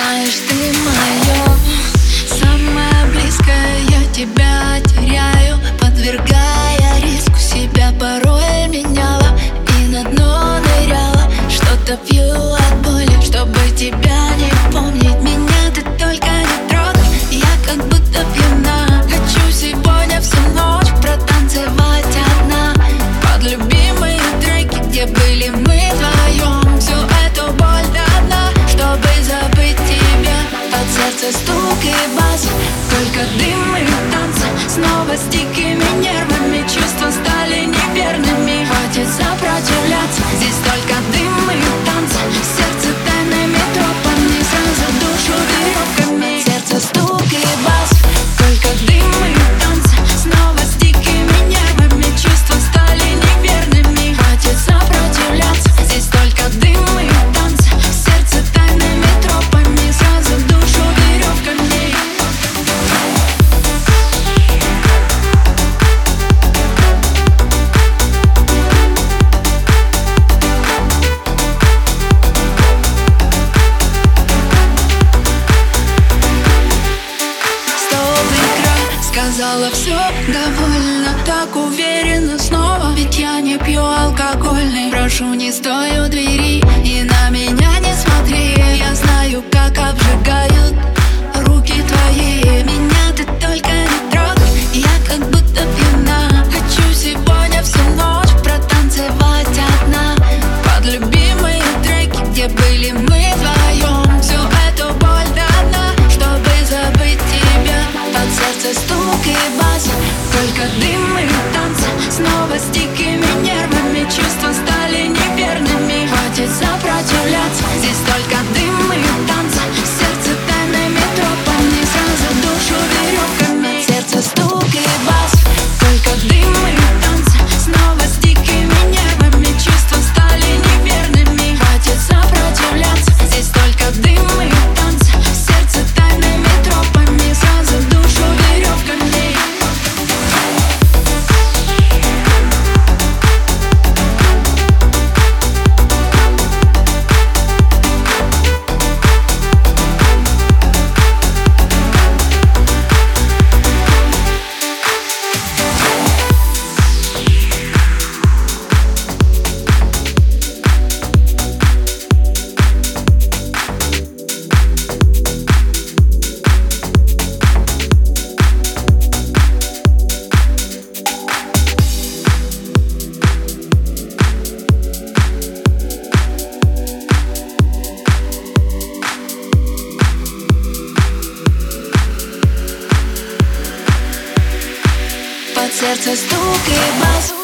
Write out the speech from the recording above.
знаешь, ты мое Самое близкое я тебя теряю Подвергая риску. Себя порой меняла И на дно ныряла. Что-то пью от боли, чтобы тебя не помнить. sticking сказала все довольно Так уверенно снова, ведь я не пью алкогольный. Прошу, не стою дверь сердце стук и бас